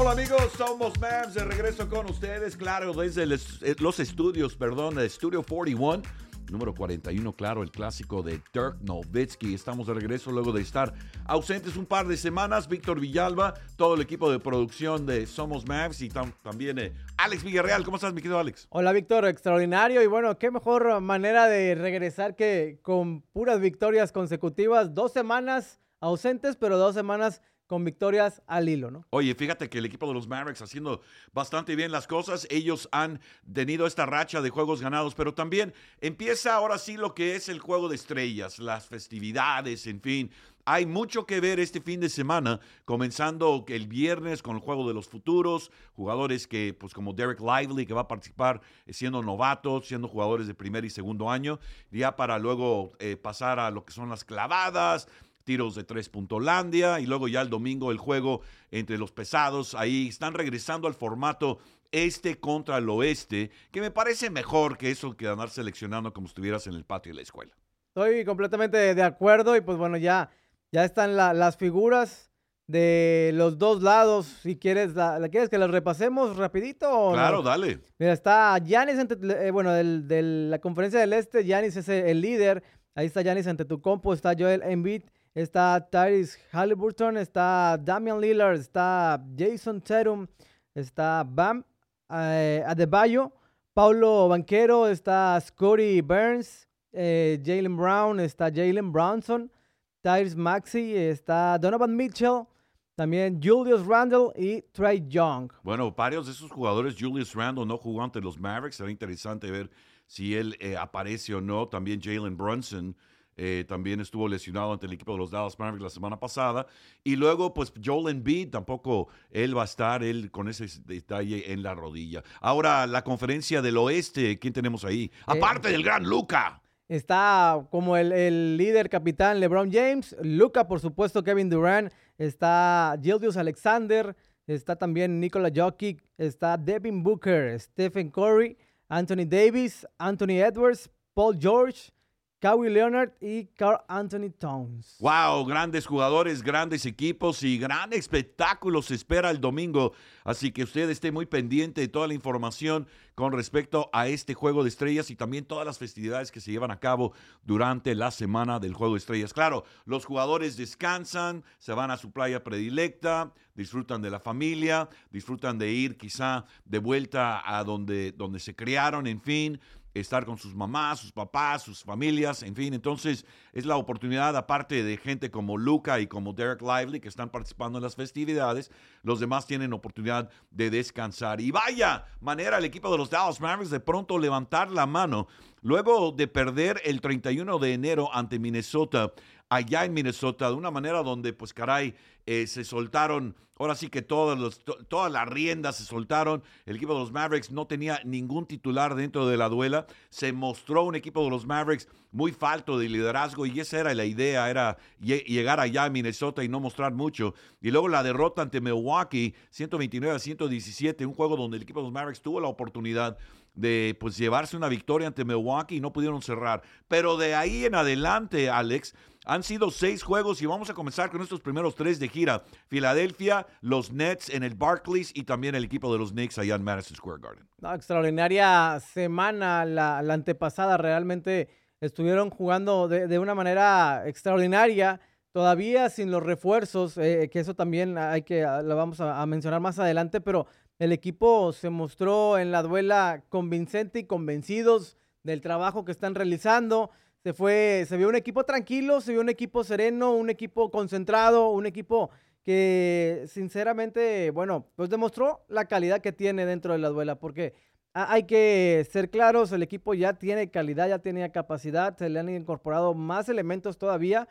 Hola amigos, somos Mavs de regreso con ustedes, claro, desde eh, los estudios, perdón, de Studio 41 número 41, claro, el clásico de Dirk Nowitzki. Estamos de regreso luego de estar ausentes un par de semanas. Víctor Villalba, todo el equipo de producción de Somos Mavs y también eh, Alex Villarreal. ¿Cómo estás, mi querido Alex? Hola, Víctor, extraordinario. Y bueno, qué mejor manera de regresar que con puras victorias consecutivas. Dos semanas ausentes, pero dos semanas con victorias al hilo, ¿no? Oye, fíjate que el equipo de los Mavericks haciendo bastante bien las cosas. Ellos han tenido esta racha de juegos ganados, pero también empieza ahora sí lo que es el juego de estrellas, las festividades, en fin. Hay mucho que ver este fin de semana, comenzando el viernes con el juego de los futuros, jugadores que, pues como Derek Lively, que va a participar eh, siendo novato, siendo jugadores de primer y segundo año, ya para luego eh, pasar a lo que son las clavadas, tiros de tres puntolandia y luego ya el domingo el juego entre los pesados. Ahí están regresando al formato este contra el oeste, que me parece mejor que eso que andar seleccionando como estuvieras en el patio de la escuela. Estoy completamente de acuerdo y pues bueno, ya, ya están las figuras de los dos lados. Si quieres, la, ¿quieres que las repasemos rapidito? claro, dale. Mira, está Yanis, eh, bueno, de la conferencia del este, Yanis es el, líder. Ahí está Yanis ante tu compo, está Joel Embiid está Tyrese Halliburton, está Damian Lillard, está Jason Tatum, está Bam eh, Adebayo, Paulo Banquero, está Scotty Burns, eh, Jalen Brown, está Jalen Brownson, Tyrese Maxey, está Donovan Mitchell, también Julius Randle y Trey Young. Bueno, varios de esos jugadores, Julius Randle no jugó ante los Mavericks, será interesante ver si él eh, aparece o no. También Jalen Brunson eh, también estuvo lesionado ante el equipo de los Dallas Mavericks la semana pasada. Y luego, pues Joel Embiid, tampoco él va a estar, él con ese detalle en la rodilla. Ahora, la conferencia del oeste, ¿quién tenemos ahí? Eh, Aparte del gran Luca. Está como el, líder capitán LeBron James, Luca, por supuesto, Kevin Durant, está Gildius Alexander, está también Nikola Jokic, está Devin Booker, Stephen Curry, Anthony Davis, Anthony Edwards, Paul George, Kawhi Leonard y Carl Anthony Towns. Wow, grandes jugadores, grandes equipos y gran espectáculo se espera el domingo. Así que usted esté muy pendiente de toda la información con respecto a este juego de estrellas y también todas las festividades que se llevan a cabo durante la semana del juego de estrellas. Claro, los jugadores descansan, se van a su playa predilecta, disfrutan de la familia, disfrutan de ir quizá de vuelta a donde, donde se criaron, en fin estar con sus mamás, sus papás, sus familias, en fin. Entonces es la oportunidad, aparte de gente como Luca y como Derek Lively que están participando en las festividades, los demás tienen oportunidad de descansar. Y vaya manera el equipo de los Dallas Mavericks de pronto levantar la mano luego de perder el 31 de enero ante Minnesota allá en Minnesota de una manera donde, pues caray, eh, se soltaron, ahora sí que todas, todas las riendas se soltaron. El equipo de los Mavericks no tenía ningún titular dentro de la duela. Se mostró un equipo de los Mavericks muy falto de liderazgo y esa era la idea, era llegar allá a Minnesota y no mostrar mucho. Y luego la derrota ante Milwaukee, 129 a 117, un juego donde el equipo de los Mavericks tuvo la oportunidad de pues llevarse una victoria ante Milwaukee y no pudieron cerrar. Pero de ahí en adelante, Alex, han sido seis juegos y vamos a comenzar con estos primeros tres de gira. Filadelfia, los Nets en el Barclays y también el equipo de los Knicks allá en Madison Square Garden. extraordinaria semana la, antepasada. Realmente estuvieron jugando de, una manera extraordinaria. Todavía sin los refuerzos, eh, que eso también hay que, lo vamos a mencionar más adelante, pero el equipo se mostró en la duela convincente y convencidos del trabajo que están realizando. Se fue, se vio un equipo tranquilo, se vio un equipo sereno, un equipo concentrado, un equipo que sinceramente, bueno, pues demostró la calidad que tiene dentro de la duela, porque hay que ser claros, el equipo ya tiene calidad, ya tenía capacidad, se le han incorporado más elementos todavía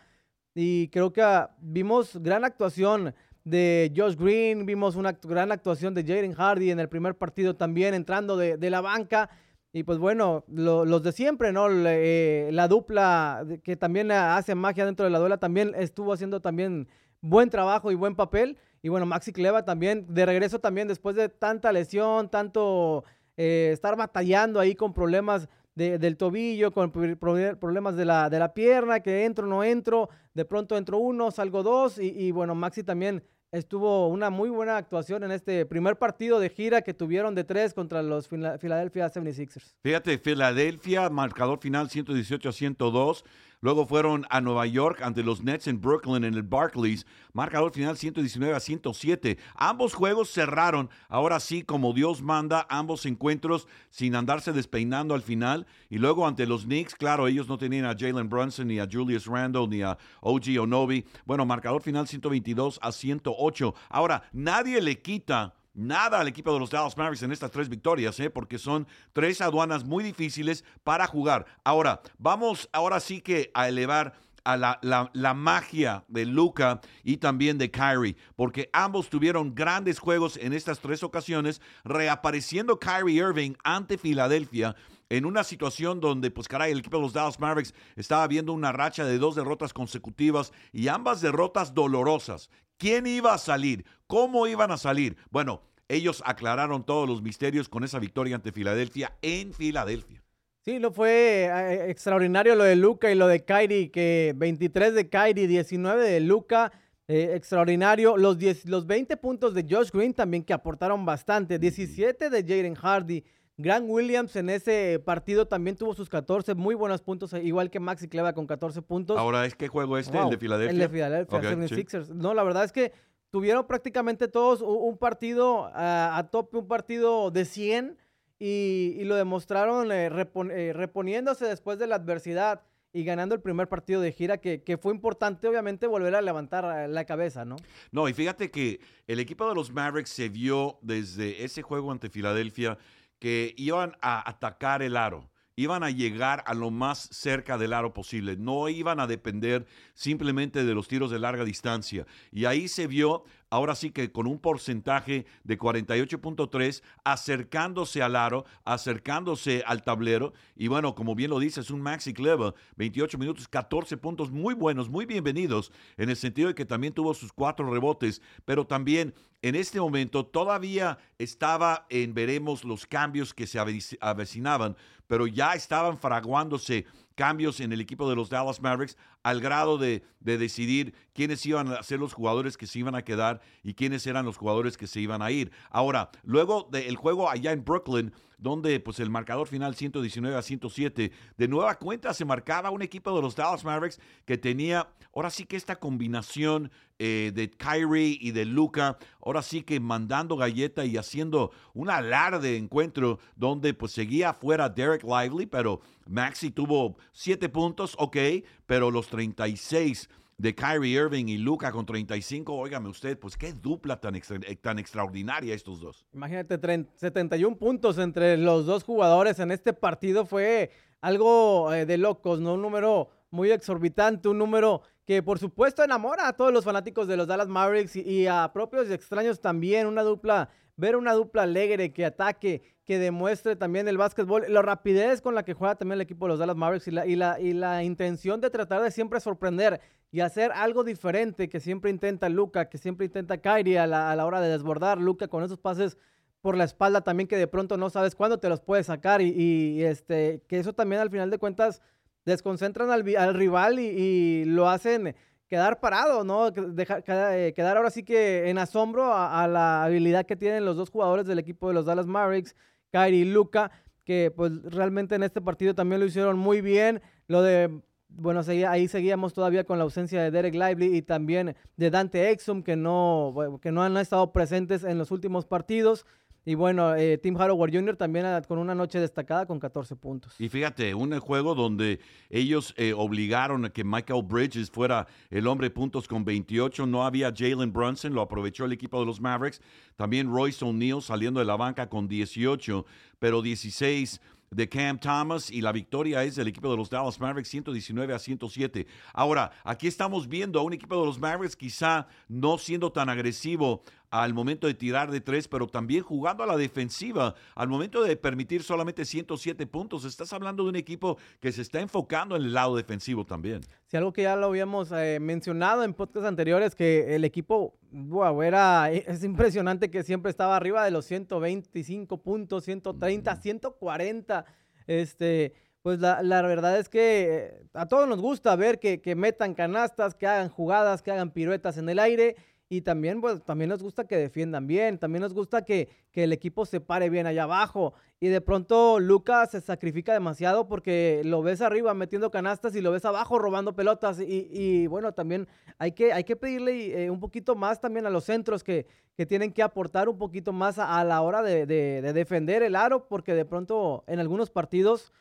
y creo que ah, vimos gran actuación de Josh Green, vimos una gran actuación de Jaden Hardy en el primer partido también entrando de, de la banca y pues bueno, los de siempre, ¿no? Eh, la dupla que también hace magia dentro de la duela también estuvo haciendo también buen trabajo y buen papel. Y bueno, Maxi Cleva también, de regreso también después de tanta lesión, tanto eh, estar batallando ahí con problemas del tobillo, con problemas de la, de la pierna, que entro, no entro, de pronto entro uno, salgo dos, y bueno, Maxi también estuvo una muy buena actuación en este primer partido de gira que tuvieron de tres contra los Philadelphia 76ers. Fíjate, Filadelfia, marcador final 118 a 102. Luego fueron a Nueva York ante los Nets en Brooklyn en el Barclays. Marcador final 119 a 107. Ambos juegos cerraron, ahora sí, como Dios manda, ambos encuentros sin andarse despeinando al final. Y luego ante los Knicks, claro, ellos no tenían a Jalen Brunson, ni a Julius Randle, ni a OG Onobi. Bueno, marcador final 122 a 108. Ahora, nadie le quita nada al equipo de los Dallas Mavericks en estas tres victorias, ¿eh? porque son tres aduanas muy difíciles para jugar. Ahora, vamos ahora sí que a elevar a la, la, magia de Luca y también de Kyrie, porque ambos tuvieron grandes juegos en estas tres ocasiones, reapareciendo Kyrie Irving ante Filadelfia en una situación donde, pues caray, el equipo de los Dallas Mavericks estaba viendo una racha de dos derrotas consecutivas y ambas derrotas dolorosas. ¿Quién iba a salir? ¿Cómo iban a salir? Bueno, ellos aclararon todos los misterios con esa victoria ante Filadelfia en Filadelfia. Sí, lo fue eh, extraordinario lo de Luca y lo de Kyrie, que 23 de Kyrie, 19 de Luca, eh, extraordinario. Los, 10, los 20 puntos de Josh Green también que aportaron bastante, 17 de Jaden Hardy. Grant Williams en ese partido también tuvo sus 14 muy buenos puntos, igual que Maxi Cleva con 14 puntos. Ahora, ¿es qué juego este? ¿El de Filadelfia? El de Filadelfia, 76ers. No, la verdad es que tuvieron prácticamente todos un partido a tope, un partido de 100 y, lo demostraron eh, eh, reponiéndose después de la adversidad y ganando el primer partido de gira, que, que, fue importante, obviamente, volver a levantar eh, la cabeza, ¿no? No, y fíjate que el equipo de los Mavericks se vio desde ese juego ante Filadelfia que iban a atacar el aro iban a llegar a lo más cerca del aro posible, no iban a depender simplemente de los tiros de larga distancia. Y ahí se vio ahora sí que con un porcentaje de 48.3, acercándose al aro, acercándose al tablero. Y bueno, como bien lo dice, es un Maxi Clever, 28 minutos, 14 puntos muy buenos, muy bienvenidos, en el sentido de que también tuvo sus cuatro rebotes, pero también en este momento todavía estaba en veremos los cambios que se avecinaban, pero ya estaban fraguándose cambios en el equipo de los Dallas Mavericks al grado de, decidir quiénes iban a ser los jugadores que se iban a quedar y quiénes eran los jugadores que se iban a ir. Ahora, luego del juego allá en Brooklyn, donde pues el marcador final 119 a 107, de nueva cuenta se marcaba un equipo de los Dallas Mavericks que tenía, ahora sí que esta combinación eh, de Kyrie y de Luca, ahora sí que mandando galleta y haciendo un alarde encuentro donde pues seguía fuera Derek Lively, pero Maxi tuvo siete puntos, ok, pero los 36 de Kyrie Irving y Luca con 35, óigame usted, pues qué dupla tan, eh, tan extraordinaria estos dos. Imagínate, 71 puntos entre los dos jugadores en este partido fue algo eh, de locos, ¿no? Un número muy exorbitante, un número que por supuesto enamora a todos los fanáticos de los Dallas Mavericks y a propios y extraños también, una dupla ver una dupla alegre que ataque, que demuestre también el básquetbol, la rapidez con la que juega también el equipo de los Dallas Mavericks y la, y la, y la intención de tratar de siempre sorprender y hacer algo diferente que siempre intenta Luca, que siempre intenta Kyrie a la, a la hora de desbordar. Luca con esos pases por la espalda también que de pronto no sabes cuándo te los puedes sacar y, este, que eso también al final de cuentas desconcentran al, al rival y, y, lo hacen quedar parado, ¿no? Dejar, eh, quedar ahora sí que en asombro a, la habilidad que tienen los dos jugadores del equipo de los Dallas Mavericks, Kyrie y Luca, que pues realmente en este partido también lo hicieron muy bien. Lo de, bueno, ahí seguíamos todavía con la ausencia de Derek Lively y también de Dante Exum, que no, que no han estado presentes en los últimos partidos. Y bueno, eh, Tim Howard Jr. también con una noche destacada con 14 puntos. Y fíjate, un juego donde ellos eh, obligaron a que Michael Bridges fuera el hombre puntos con 28. No había Jalen Brunson, lo aprovechó el equipo de los Mavericks. También Royce O'Neal saliendo de la banca con 18, pero 16 de Cam Thomas y la victoria es del equipo de los Dallas Mavericks 119 a 107. Ahora, aquí estamos viendo a un equipo de los Mavericks quizá no siendo tan agresivo al momento de tirar de tres, pero también jugando a la defensiva, al momento de permitir solamente 107 puntos. Estás hablando de un equipo que se está enfocando en el lado defensivo también. Sí, algo que ya lo habíamos eh, mencionado en podcasts anteriores, que el equipo, wow, era, es impresionante que siempre estaba arriba de los 125 puntos, 130, 140. Este, pues la, verdad es que eh, a todos nos gusta ver que, que metan canastas, que hagan jugadas, que hagan piruetas en el aire y también, pues, también nos gusta que defiendan bien, también nos gusta que, que el equipo se pare bien allá abajo. Y de pronto Lucas se sacrifica demasiado porque lo ves arriba metiendo canastas y lo ves abajo robando pelotas. Y, y bueno, también hay que, hay que pedirle eh, un poquito más también a los centros que, que tienen que aportar un poquito más a, la hora de, de, de defender el aro, porque de pronto en algunos partidos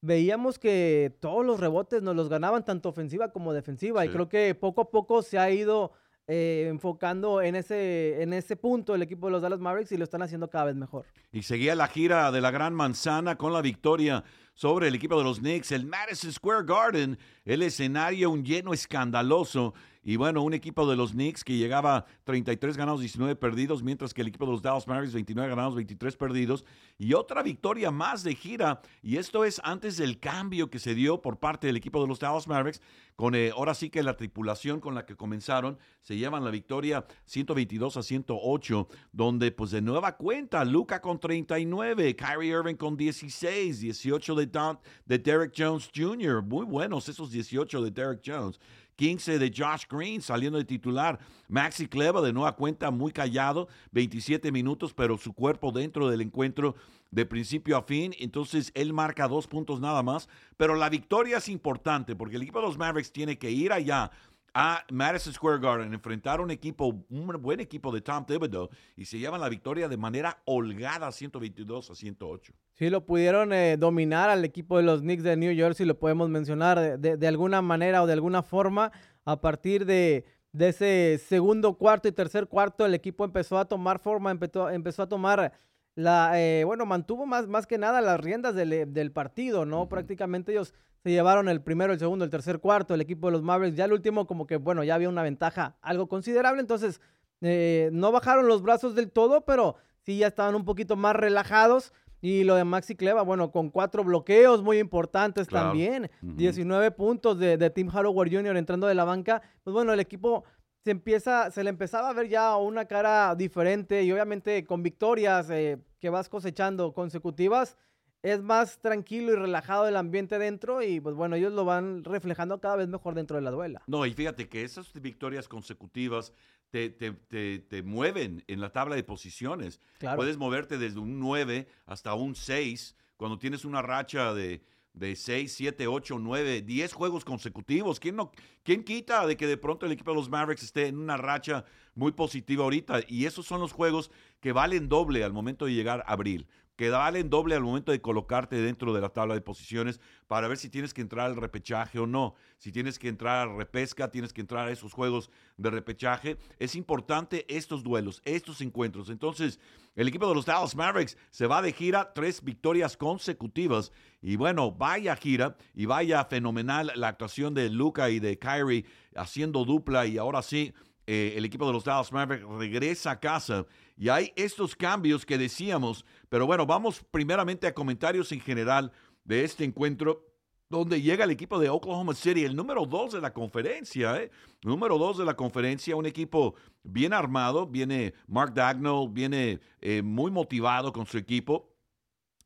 veíamos que todos los rebotes nos los ganaban tanto ofensiva como defensiva y creo que poco a poco se ha ido eh, enfocando en ese, en ese punto el equipo de los Dallas Mavericks y lo están haciendo cada vez mejor. Y seguía la gira de la Gran Manzana con la victoria sobre el equipo de los Knicks, el Madison Square Garden, el escenario un lleno escandaloso y bueno, un equipo de los Knicks que llegaba 33 ganados, 19 perdidos, mientras que el equipo de los Dallas Mavericks 29 ganados, 23 perdidos. Y otra victoria más de gira. Y esto es antes del cambio que se dio por parte del equipo de los Dallas Mavericks. Con eh, ahora sí que la tripulación con la que comenzaron se llevan la victoria 122 a 108, donde pues de nueva cuenta, Luca con 39, Kyrie Irving con 16, 18 de, de Derek Jones Jr. Muy buenos esos 18 de Derek Jones. 15 de Josh Green saliendo de titular. Maxi Cleva de nueva cuenta muy callado, 27 minutos, pero su cuerpo dentro del encuentro de principio a fin. Entonces él marca dos puntos nada más. Pero la victoria es importante porque el equipo de los Mavericks tiene que ir allá a Madison Square Garden, enfrentar un equipo, un buen equipo de Tom Thibodeau y se llevan la victoria de manera holgada 122 a 108. Sí, lo pudieron eh, dominar al equipo de los Knicks de New York, si lo podemos mencionar de, alguna manera o de alguna forma. A partir de, ese segundo cuarto y tercer cuarto, el equipo empezó a tomar forma, empezó, empezó a tomar la, eh, bueno, mantuvo más, más que nada las riendas del, partido, ¿no? Prácticamente ellos se llevaron el primero, el segundo, el tercer cuarto, el equipo de los Mavericks. Ya el último, como que, bueno, ya había una ventaja algo considerable. Entonces, eh, no bajaron los brazos del todo, pero sí ya estaban un poquito más relajados. Y lo de Maxi Cleva, bueno, con cuatro bloqueos muy importantes también. 19 puntos de, Tim Howard Jr. entrando de la banca. Pues bueno, el equipo se empieza, se le empezaba a ver ya una cara diferente y obviamente con victorias eh, que vas cosechando consecutivas es más tranquilo y relajado el ambiente dentro y pues bueno, ellos lo van reflejando cada vez mejor dentro de la duela. No, y fíjate que esas victorias consecutivas te, te, mueven en la tabla de posiciones. Puedes moverte desde un 9 hasta un 6 cuando tienes una racha de, de 6, 7, 8, 9, 10 juegos consecutivos. ¿Quién, no, ¿Quién quita de que de pronto el equipo de los Mavericks esté en una racha muy positiva ahorita? Y esos son los juegos que valen doble al momento de llegar a abril que en doble al momento de colocarte dentro de la tabla de posiciones para ver si tienes que entrar al repechaje o no. Si tienes que entrar a repesca, tienes que entrar a esos juegos de repechaje. Es importante estos duelos, estos encuentros. Entonces, el equipo de los Dallas Mavericks se va de gira, tres victorias consecutivas. Y bueno, vaya gira y vaya fenomenal la actuación de Luca y de Kyrie haciendo dupla y ahora sí eh, el equipo de los Dallas Mavericks regresa a casa y hay estos cambios que decíamos, pero bueno, vamos primeramente a comentarios en general de este encuentro donde llega el equipo de Oklahoma City, el número dos de la conferencia, ¿eh? Número dos de la conferencia, un equipo bien armado, viene Mark Dagnall, viene eh, muy motivado con su equipo.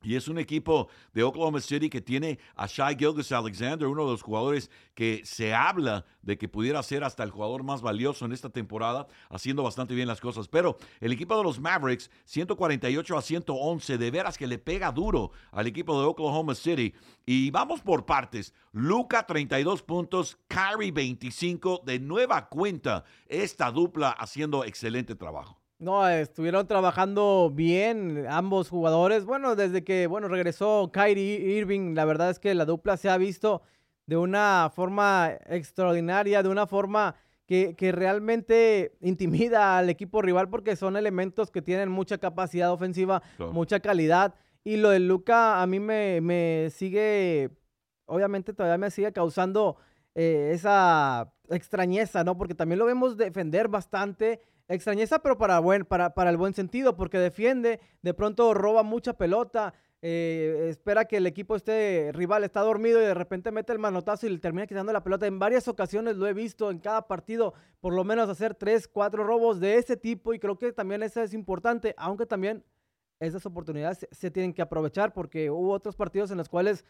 Y es un equipo de Oklahoma City que tiene a Shai Gilgis Alexander, uno de los jugadores que se habla de que pudiera ser hasta el jugador más valioso en esta temporada, haciendo bastante bien las cosas. Pero el equipo de los Mavericks, 148 a 111, de veras que le pega duro al equipo de Oklahoma City. Y vamos por partes. Luca, 32 puntos, Kyrie, 25, de nueva cuenta, esta dupla haciendo excelente trabajo. No, estuvieron trabajando bien ambos jugadores. Bueno, desde que bueno regresó Kyrie Irving, la verdad es que la dupla se ha visto de una forma extraordinaria, de una forma que, que realmente intimida al equipo rival porque son elementos que tienen mucha capacidad ofensiva, mucha calidad. Y lo de Luca a mí me, me sigue, obviamente todavía me sigue causando eh, esa extrañeza, ¿no? Porque también lo vemos defender bastante extrañeza, pero para, buen, para, para el buen sentido, porque defiende, de pronto roba mucha pelota, eh, espera que el equipo este rival está dormido y de repente mete el manotazo y le termina quitando la pelota. En varias ocasiones lo he visto en cada partido, por lo menos hacer tres, cuatro robos de ese tipo y creo que también eso es importante, aunque también esas oportunidades se, tienen que aprovechar porque hubo otros partidos en los cuales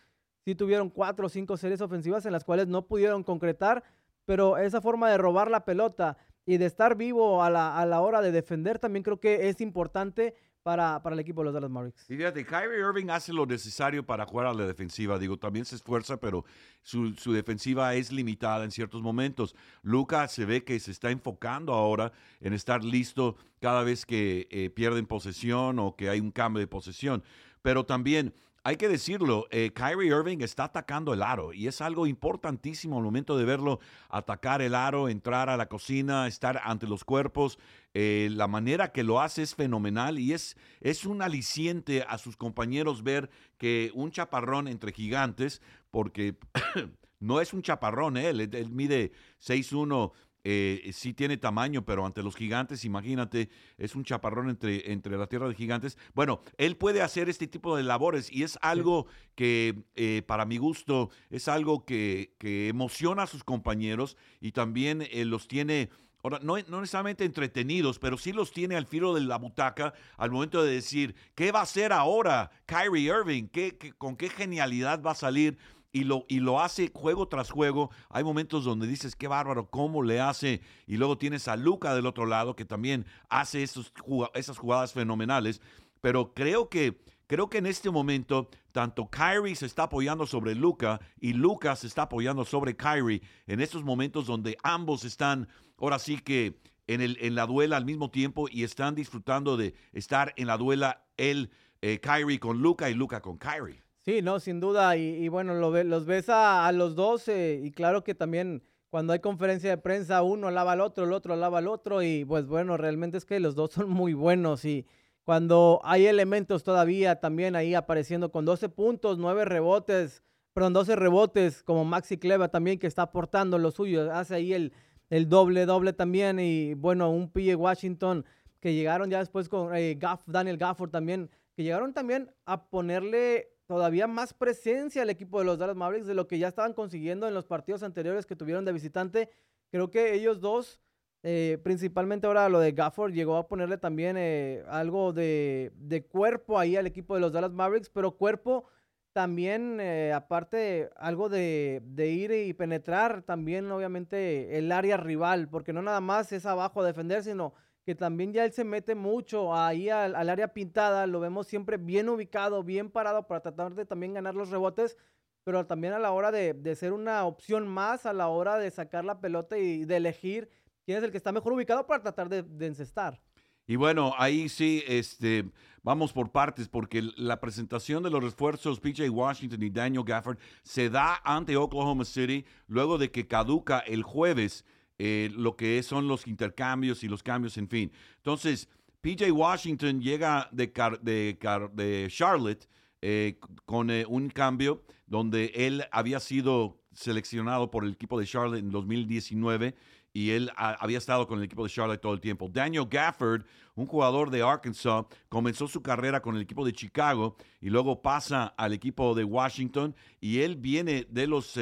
sí tuvieron cuatro o cinco series ofensivas en las cuales no pudieron concretar, pero esa forma de robar la pelota y de estar vivo a la, a la hora de defender, también creo que es importante para, para, el equipo de los Dallas Mavericks. Y fíjate, Kyrie Irving hace lo necesario para jugar a la defensiva. Digo, también se esfuerza, pero su, su defensiva es limitada en ciertos momentos. Luca se ve que se está enfocando ahora en estar listo cada vez que eh, pierden posesión o que hay un cambio de posesión. Pero también hay que decirlo, eh, Kyrie Irving está atacando el aro y es algo importantísimo al momento de verlo atacar el aro, entrar a la cocina, estar ante los cuerpos. Eh, la manera que lo hace es fenomenal y es, es un aliciente a sus compañeros ver que un chaparrón entre gigantes, porque no es un chaparrón, ¿eh? él, él mide 6'1", eh, sí tiene tamaño, pero ante los gigantes, imagínate, es un chaparrón entre, entre la tierra de gigantes. Bueno, él puede hacer este tipo de labores y es algo que, eh, para mi gusto, es algo que, que, emociona a sus compañeros y también eh, los tiene... Ahora, no, no, necesariamente entretenidos, pero sí los tiene al filo de la butaca al momento de decir, ¿qué va a hacer ahora Kyrie Irving? ¿Qué, qué, con qué genialidad va a salir? Y lo, y lo hace juego tras juego. Hay momentos donde dices, qué bárbaro, cómo le hace. Y luego tienes a Luca del otro lado que también hace esos, esas jugadas fenomenales. Pero creo que, creo que en este momento tanto Kyrie se está apoyando sobre Luca y Luca se está apoyando sobre Kyrie. En estos momentos donde ambos están, ahora sí que en, el, la duela al mismo tiempo y están disfrutando de estar en la duela el eh, Kyrie con Luca y Luca con Kyrie. Sí, no, sin duda. Y, bueno, lo los ves a, los dos eh, y claro que también cuando hay conferencia de prensa, uno alaba al otro, el otro alaba al otro y pues bueno, realmente es que los dos son muy buenos y cuando hay elementos todavía también ahí apareciendo con 12 puntos, 9 rebotes, perdón, 12 rebotes como Maxi Cleva también que está aportando lo suyo, hace ahí el, el doble, doble también y bueno, un PJ Washington que llegaron ya después con eh, Daniel Gafford también, que llegaron también a ponerle todavía más presencia al equipo de los Dallas Mavericks de lo que ya estaban consiguiendo en los partidos anteriores que tuvieron de visitante. Creo que ellos dos, eh, principalmente ahora lo de Gafford, llegó a ponerle también eh, algo de, cuerpo ahí al equipo de los Dallas Mavericks, pero cuerpo también, eh, aparte, algo de, de, ir y penetrar también, obviamente, el área rival, porque no nada más es abajo a defender, sino que también ya él se mete mucho ahí al, área pintada, lo vemos siempre bien ubicado, bien parado para tratar de también ganar los rebotes, pero también a la hora de, ser una opción más, a la hora de sacar la pelota y de elegir quién es el que está mejor ubicado para tratar de, encestar. Y bueno, ahí sí, este, vamos por partes, porque la presentación de los refuerzos PJ Washington y Daniel Gafford se da ante Oklahoma City luego de que caduca el jueves eh, lo que son los intercambios y los cambios, en fin. Entonces, PJ Washington llega de, de, Charlotte eh, con eh, un cambio donde él había sido seleccionado por el equipo de Charlotte en 2019 y él había estado con el equipo de Charlotte todo el tiempo. Daniel Gafford, un jugador de Arkansas, comenzó su carrera con el equipo de Chicago y luego pasa al equipo de Washington y él viene de los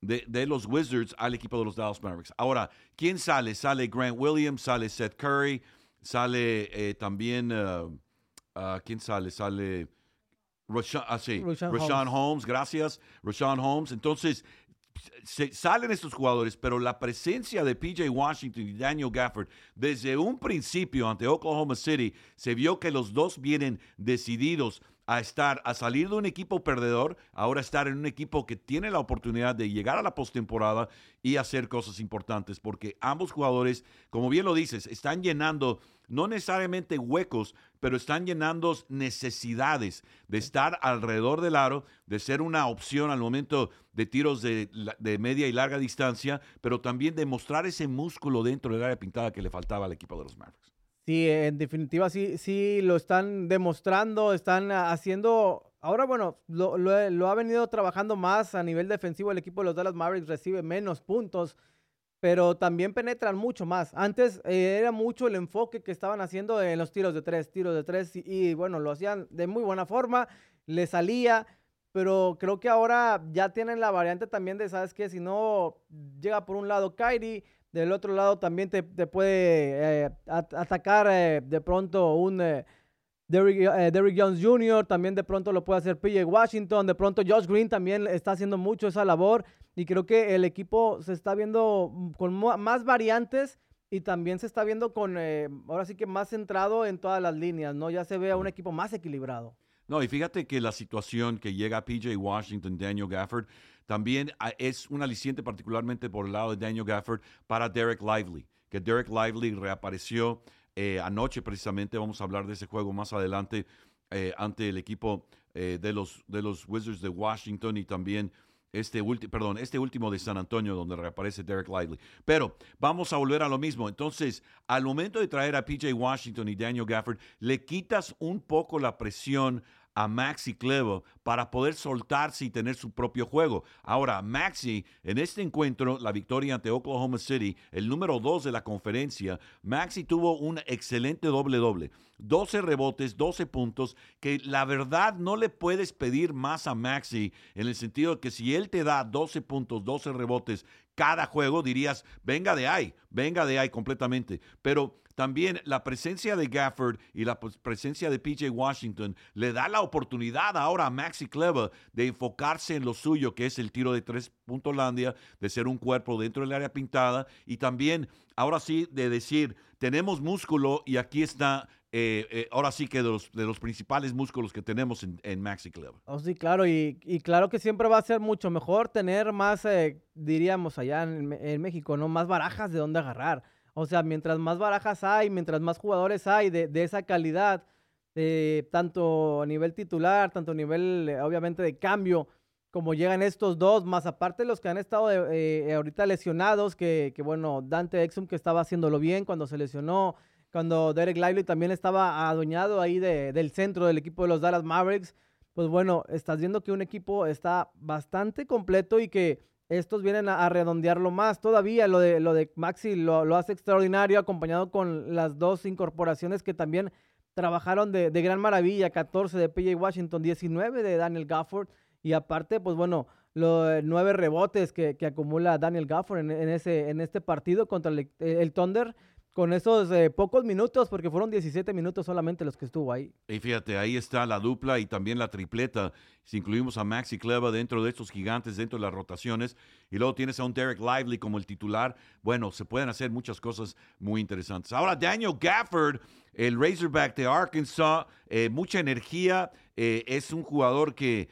de, los Wizards al equipo de los Dallas Mavericks. Ahora, ¿quién sale? Sale Grant Williams, sale Seth Curry, sale eh, también, uh, uh, ¿quién sale? Sale Rashawn, ah, sí, Holmes. Holmes. gracias, Rashawn Holmes. Entonces, se, salen estos jugadores, pero la presencia de PJ Washington y Daniel Gafford desde un principio ante Oklahoma City se vio que los dos vienen decididos a estar, a salir de un equipo perdedor, ahora estar en un equipo que tiene la oportunidad de llegar a la postemporada y hacer cosas importantes, porque ambos jugadores, como bien lo dices, están llenando no necesariamente huecos, pero están llenando necesidades de estar alrededor del aro, de ser una opción al momento de tiros de, de, media y larga distancia, pero también de mostrar ese músculo dentro del área pintada que le faltaba al equipo de los Mavericks. Sí, en definitiva sí, sí lo están demostrando, están haciendo, ahora bueno, lo, lo, ha venido trabajando más a nivel defensivo el equipo de los Dallas Mavericks, recibe menos puntos, pero también penetran mucho más. Antes eh, era mucho el enfoque que estaban haciendo en los tiros de tres, tiros de tres, y, bueno, lo hacían de muy buena forma, le salía, pero creo que ahora ya tienen la variante también de, ¿sabes qué? Si no llega por un lado Kyrie, del otro lado también te, puede eh, atacar eh, de pronto un eh, Derrick, Jones Jr., también de pronto lo puede hacer PJ Washington, de pronto Josh Green también está haciendo mucho esa labor y creo que el equipo se está viendo con más variantes y también se está viendo con, eh, ahora sí que más centrado en todas las líneas, ¿no? Ya se ve a un equipo más equilibrado. No, y fíjate que la situación que llega a PJ Washington, Daniel Gafford, también ah, es un aliciente particularmente por el lado de Daniel Gafford para Derek Lively, que Derek Lively reapareció eh, anoche precisamente, vamos a hablar de ese juego más adelante eh, ante el equipo de, los, de los Wizards de Washington y también este, perdón, este último de San Antonio, donde reaparece Derek Lively. Pero vamos a volver a lo mismo. Entonces, al momento de traer a PJ Washington y Daniel Gafford, le quitas un poco la presión a Maxi Clevo para poder soltarse y tener su propio juego. Ahora, Maxi, en este encuentro, la victoria ante Oklahoma City, el número dos de la conferencia, Maxi tuvo un excelente doble-doble. 12 rebotes, 12 puntos, que la verdad no le puedes pedir más a Maxi en el sentido de que si él te da 12 puntos, 12 rebotes cada juego, dirías, venga de ahí, venga de ahí completamente. Pero también la presencia de Gafford y la presencia de PJ Washington le da la oportunidad ahora a Maxi Clever de enfocarse en lo suyo, que es el tiro de tres puntos Landia, de ser un cuerpo dentro del área pintada y también ahora sí de decir, tenemos músculo y aquí está eh, eh, ahora sí que de los, de los principales músculos que tenemos en, Maxi Clever. Oh, sí, claro, y, claro que siempre va a ser mucho mejor tener más, eh, diríamos allá en, en, México, ¿no? Más barajas de dónde agarrar. O sea, mientras más barajas hay, mientras más jugadores hay de, esa calidad, eh, tanto a nivel titular, tanto a nivel, eh, obviamente, de cambio, como llegan estos dos, más aparte los que han estado eh, ahorita lesionados, que, bueno, Dante Exum que estaba haciéndolo bien cuando se lesionó, cuando Derek Lively también estaba adueñado ahí del centro del equipo de los Dallas Mavericks, pues bueno, estás viendo que un equipo está bastante completo y que estos vienen a, redondearlo más. Todavía lo de, lo de Maxi lo, hace extraordinario, acompañado con las dos incorporaciones que también trabajaron de, gran maravilla. 14 de PJ Washington, 19 de Daniel Gafford. Y aparte, pues bueno, los nueve rebotes que, acumula Daniel Gafford en, ese, en este partido contra el Thunder con esos eh, pocos minutos, porque fueron 17 minutos solamente los que estuvo ahí. Y fíjate, ahí está la dupla y también la tripleta. Si incluimos a Maxi Cleva dentro de estos gigantes, dentro de las rotaciones, y luego tienes a un Derek Lively como el titular, bueno, se pueden hacer muchas cosas muy interesantes. Ahora, Daniel Gafford, el Razorback de Arkansas, eh, mucha energía, eh, es un jugador que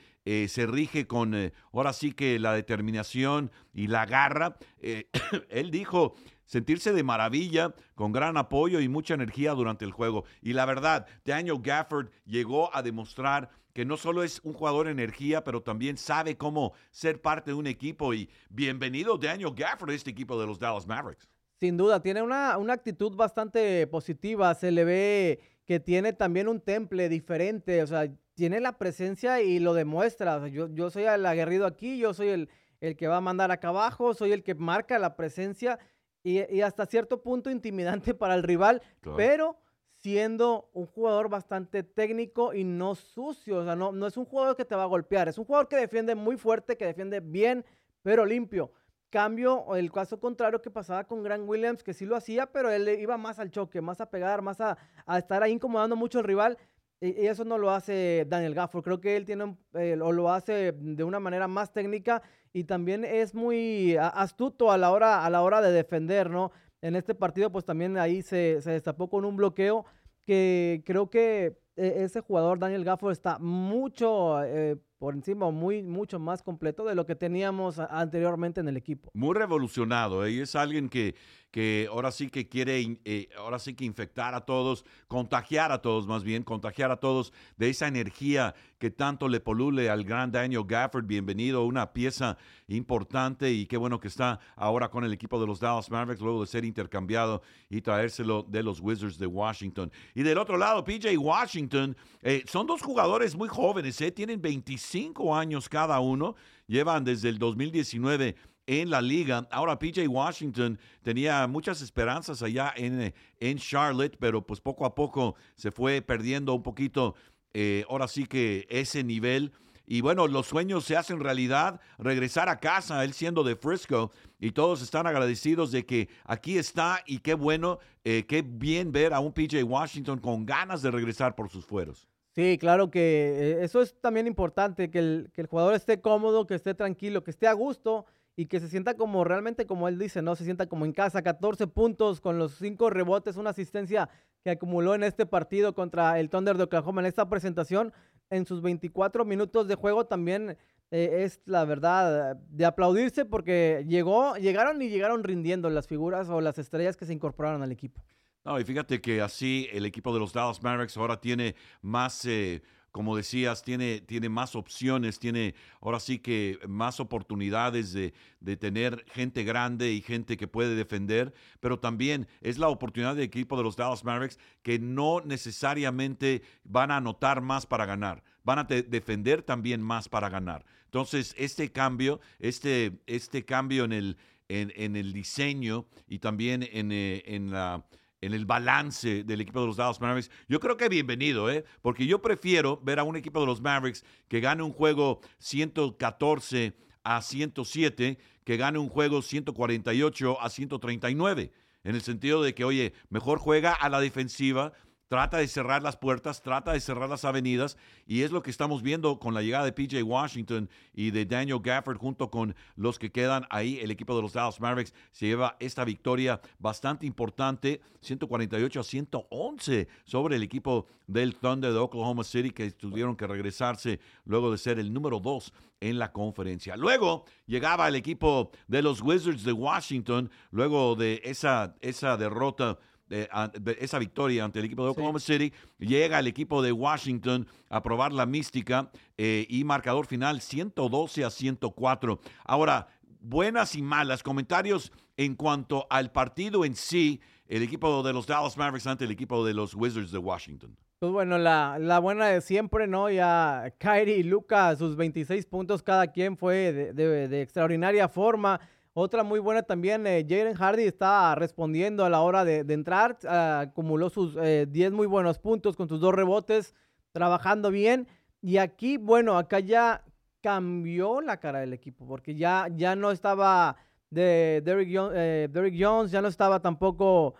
se rige con, ahora sí que la determinación y la garra. él dijo, sentirse de maravilla, con gran apoyo y mucha energía durante el juego. Y la verdad, Daniel Gafford llegó a demostrar que no solo es un jugador de energía, pero también sabe cómo ser parte de un equipo. Y bienvenido Daniel Gafford a este equipo de los Dallas Mavericks. Sin duda, tiene una, una actitud bastante positiva. Se le ve que tiene también un temple diferente. O sea, tiene la presencia y lo demuestra. yo, yo soy el aguerrido aquí, yo soy el, el que va a mandar acá abajo, soy el que marca la presencia y, hasta cierto punto intimidante para el rival, pero siendo un jugador bastante técnico y no sucio, o sea, no, no es un jugador que te va a golpear, es un jugador que defiende muy fuerte, que defiende bien, pero limpio. Cambio, el caso contrario que pasaba con Grant Williams, que sí lo hacía, pero él iba más al choque, más a pegar, más a, a estar ahí incomodando mucho al rival. Y, eso no lo hace Daniel Gafford. Creo que él tiene, eh, o lo hace de una manera más técnica y también es muy astuto a la hora, a la hora de defender, ¿no? En este partido, pues también ahí se, se destapó con un bloqueo que creo que e, ese jugador, Daniel Gafford, está mucho eh, por encima, muy, mucho más completo de lo que teníamos anteriormente en el equipo. Muy revolucionado, ¿eh? y es alguien que, que ahora sí que quiere, eh, ahora sí que infectar a todos, contagiar a todos más bien, contagiar a todos de esa energía que tanto le polule al gran Daniel Gafford. Bienvenido, una pieza importante y qué bueno que está ahora con el equipo de los Dallas Mavericks luego de ser intercambiado y traérselo de los Wizards de Washington. Y del otro lado, PJ Washington, eh, son dos jugadores muy jóvenes, tienen 25 años cada uno, llevan desde el 2019 en la liga. Ahora PJ Washington tenía muchas esperanzas allá en, en Charlotte, pero pues poco a poco se fue perdiendo un poquito, eh, ahora sí que ese nivel. Y bueno, los sueños se hacen realidad, regresar a casa, él siendo de Frisco, y todos están agradecidos de que aquí está y qué bueno, eh, qué bien ver a un PJ Washington con ganas de regresar por sus fueros. Sí, claro que eh, eso es también importante, que el, que el jugador esté cómodo, que esté tranquilo, que esté a gusto y que se sienta como realmente, como él dice, ¿no? Se sienta como en casa, 14 puntos con los 5 rebotes, una asistencia que acumuló en este partido contra el Thunder de Oklahoma en esta presentación. En sus 24 minutos de juego también eh, es la verdad de aplaudirse porque llegó, llegaron y llegaron rindiendo las figuras o las estrellas que se incorporaron al equipo. No, y fíjate que así el equipo de los Dallas Mavericks ahora tiene más... Eh, como decías, tiene, tiene más opciones, tiene ahora sí que más oportunidades de, tener gente grande y gente que puede defender, pero también es la oportunidad del equipo de los Dallas Mavericks que no necesariamente van a anotar más para ganar, van a defender también más para ganar. Entonces, este cambio, este, este cambio en el, en, el diseño y también en, eh, en la en el balance del equipo de los Dallas Mavericks, yo creo que bienvenido, ¿eh? porque yo prefiero ver a un equipo de los Mavericks que gane un juego 114 a 107 que gane un juego 148 a 139. En el sentido de que, oye, mejor juega a la defensiva, trata de cerrar las puertas, trata de cerrar las avenidas, y es lo que estamos viendo con la llegada de PJ Washington y de Daniel Gafford junto con los que quedan ahí. El equipo de los Dallas Mavericks se lleva esta victoria bastante importante, 148 a 111 sobre el equipo del Thunder de Oklahoma City, que tuvieron que regresarse luego de ser el número dos en la conferencia. Luego llegaba el equipo de los Wizards de Washington, luego de esa, esa derrota de, esa victoria ante el equipo de Oklahoma City, llega el equipo de Washington a probar la mística eh, y marcador final 112 a 104. Ahora, buenas y malas, comentarios en cuanto al partido en sí, el equipo de los Dallas Mavericks ante el equipo de los Wizards de Washington. Pues bueno, la, la buena de siempre, ¿no? Ya Kyrie y Luca, sus 26 puntos cada quien fue de, de extraordinaria forma. Otra muy buena también, eh, Jalen Hardy está respondiendo a la hora de, entrar, acumuló sus 10 eh, muy buenos puntos con sus dos rebotes, trabajando bien. Y aquí, bueno, acá ya cambió la cara del equipo, porque ya, ya no estaba de Derrick, eh, Jones, ya no estaba tampoco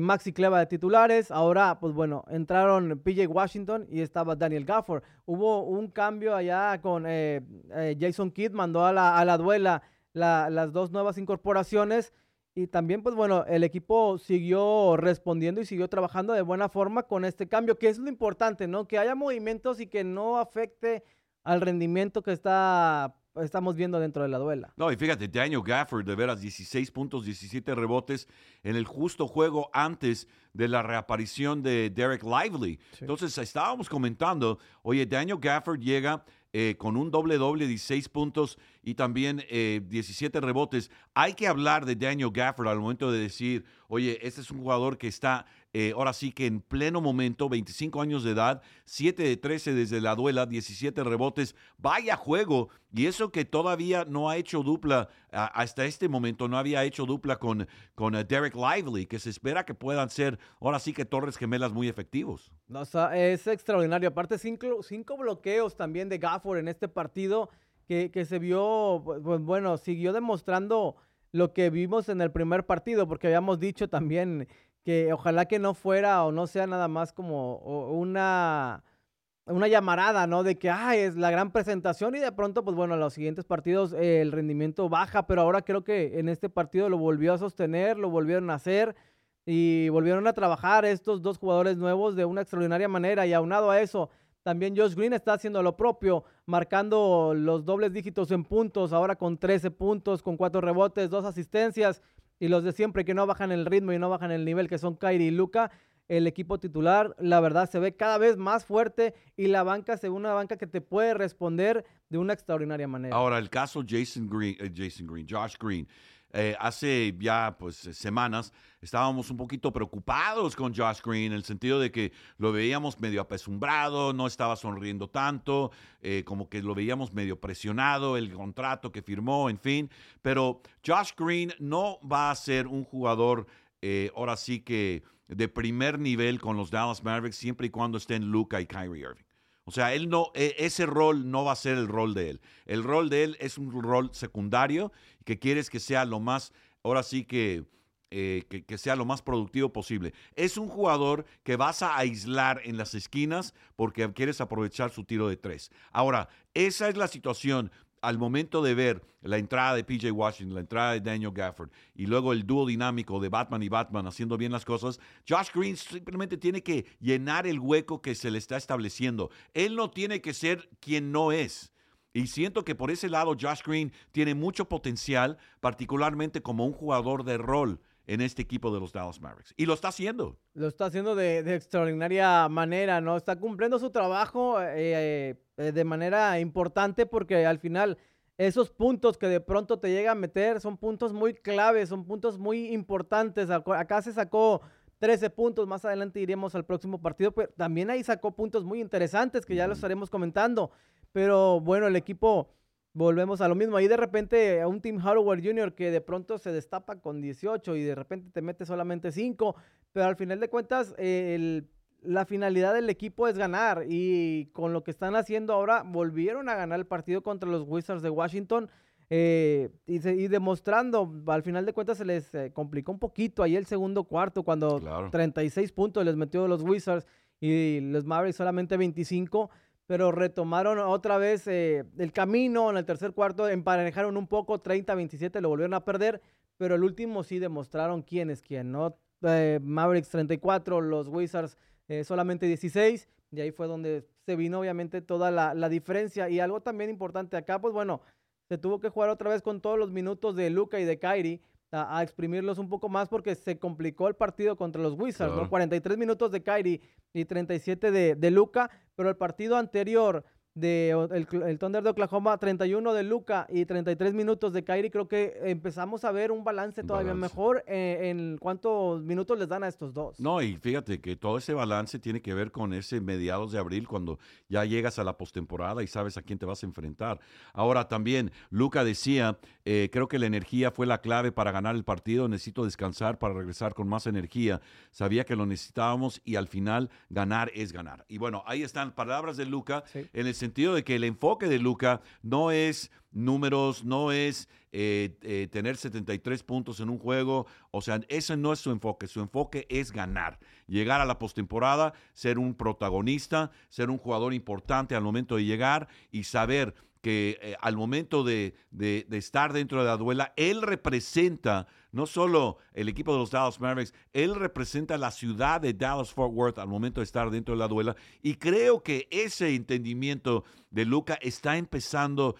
Maxi Cleva de titulares. Ahora, pues bueno, entraron PJ Washington y estaba Daniel Gafford. Hubo un cambio allá con Jason Kidd, mandó a la, a la duela las dos nuevas incorporaciones. Y también, pues bueno, el equipo siguió respondiendo y siguió trabajando de buena forma con este cambio, que es lo importante, ¿no? Que haya movimientos y que no afecte al rendimiento que está estamos viendo dentro de la duela. No, y fíjate, Daniel Gafford, de veras, 16 puntos, 17 rebotes en el justo juego antes de la reaparición de Derek Lively. Entonces, estábamos comentando, oye, Daniel Gafford llega eh, con un doble doble, 16 puntos y también 17 eh, rebotes. Hay que hablar de Daniel Gafford al momento de decir, oye, este es un jugador que está eh, ahora sí que en pleno momento, 25 años de edad, 7 de 13 desde la duela, 17 rebotes, vaya juego. Y eso que todavía no ha hecho dupla hasta este momento, no había hecho dupla con, con Derek Lively, que se espera que puedan ser ahora sí que torres gemelas muy efectivos. No, es extraordinario. Aparte, cinco, cinco bloqueos también de Gafford en este partido que, se vio, pues bueno, siguió demostrando lo que vimos en el primer partido, porque habíamos dicho también que ojalá que no fuera o no sea nada más como una, una llamarada, ¿no? De que, ay, es la gran presentación y de pronto, pues bueno, en los siguientes partidos eh, el rendimiento baja, pero ahora creo que en este partido lo volvió a sostener, lo volvieron a hacer y volvieron a trabajar estos dos jugadores nuevos de una extraordinaria manera y aunado a eso, también Josh Green está haciendo lo propio, marcando los dobles dígitos en puntos, ahora con 13 puntos, con 4 rebotes, 2 asistencias y los de siempre que no bajan el ritmo y no bajan el nivel, que son Kyrie y Luca, el equipo titular, la verdad, se ve cada vez más fuerte y la banca se ve una banca que te puede responder de una extraordinaria manera. Ahora, el caso Jason Green, eh, Jason Green, Josh Green. Eh, hace ya pues semanas estábamos un poquito preocupados con Josh Green en el sentido de que lo veíamos medio apesumbrado, no estaba sonriendo tanto, eh, como que lo veíamos medio presionado, el contrato que firmó, en fin. Pero Josh Green no va a ser un jugador eh, ahora sí que de primer nivel con los Dallas Mavericks siempre y cuando estén Luca y Kyrie Irving. O sea, él no, e, ese rol no va a ser el rol de él. El rol de él es un rol secundario que quieres que sea lo más, ahora sí que, eh, que, sea lo más productivo posible. Es un jugador que vas a aislar en las esquinas porque quieres aprovechar su tiro de tres. Ahora, esa es la situación. Al momento de ver la entrada de PJ Washington, la entrada de Daniel Gafford y luego el dúo dinámico de Batman y Batman haciendo bien las cosas, Josh Green simplemente tiene que llenar el hueco que se le está estableciendo. Él no tiene que ser quien no es. Y siento que por ese lado Josh Green tiene mucho potencial, particularmente como un jugador de rol en este equipo de los Dallas Mavericks. Y lo está haciendo. Lo está haciendo de, extraordinaria manera, ¿no? Está cumpliendo su trabajo eh, eh, de manera importante porque al final esos puntos que de pronto te llega a meter son puntos muy claves, son puntos muy importantes. Acá se sacó 13 puntos, más adelante iremos al próximo partido, pero también ahí sacó puntos muy interesantes que ya los estaremos comentando. Pero bueno, el equipo volvemos a lo mismo. Ahí de repente a un Team Hardware Jr. que de pronto se destapa con 18 y de repente te mete solamente 5, pero al final de cuentas la finalidad del equipo es ganar y con lo que están haciendo ahora volvieron a ganar el partido contra los Wizards de Washington. Eh, y, demostrando, al final de cuentas se les eh, complicó un poquito ahí el segundo cuarto cuando 36 puntos les metió los Wizards y los Mavericks solamente 25 pero retomaron otra vez eh, el camino en el tercer cuarto, emparejaron un poco, 30-27, lo volvieron a perder, pero el último sí demostraron quién es quién, ¿no? Eh, Mavericks 34, los Wizards eh, solamente 16, y ahí fue donde se vino obviamente toda la, la, diferencia. Y algo también importante acá, pues bueno, se tuvo que jugar otra vez con todos los minutos de Luca y de Kyrie, a, exprimirlos un poco más porque se complicó el partido contra los Wizards, ¿no? 43 minutos de Kyrie y 37 de, de Luca, pero el partido anterior de el, Thunder de Oklahoma, 31 de Luca y 33 minutos de Kyrie, creo que empezamos a ver un balance todavía mejor eh, en cuántos minutos les dan a estos dos. No, y fíjate que todo ese balance tiene que ver con ese mediados de abril, cuando ya llegas a la postemporada y sabes a quién te vas a enfrentar. Ahora también, Luca decía, eh, creo que la energía fue la clave para ganar el partido, necesito descansar para regresar con más energía. Sabía que lo necesitábamos y al final ganar es ganar. Y bueno, ahí están palabras de Luca en el sentido de que el enfoque de Luca no es números, no es eh, eh, tener 73 puntos en un juego. O sea, ese no es su enfoque. Su enfoque es ganar, llegar a la postemporada, ser un protagonista, ser un jugador importante al momento de llegar y saber que eh, al momento de, estar dentro de la duela, él representa no solo el equipo de los Dallas Mavericks, él representa la ciudad de Dallas Fort Worth al momento de estar dentro de la duela. Y creo que ese entendimiento de Luca está empezando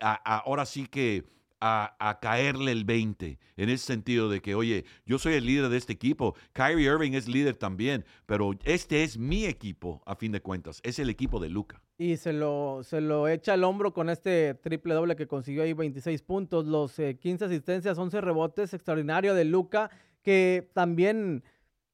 ahora sí que a, caerle el 20, en ese sentido de que, oye, yo soy el líder de este equipo, Kyrie Irving es líder también, pero este es mi equipo, a fin de cuentas, es el equipo de Luca. Y se lo, se lo echa al hombro con este triple doble que consiguió ahí 26 puntos, los 15 eh, asistencias, 11 rebotes, extraordinario de Luca, que también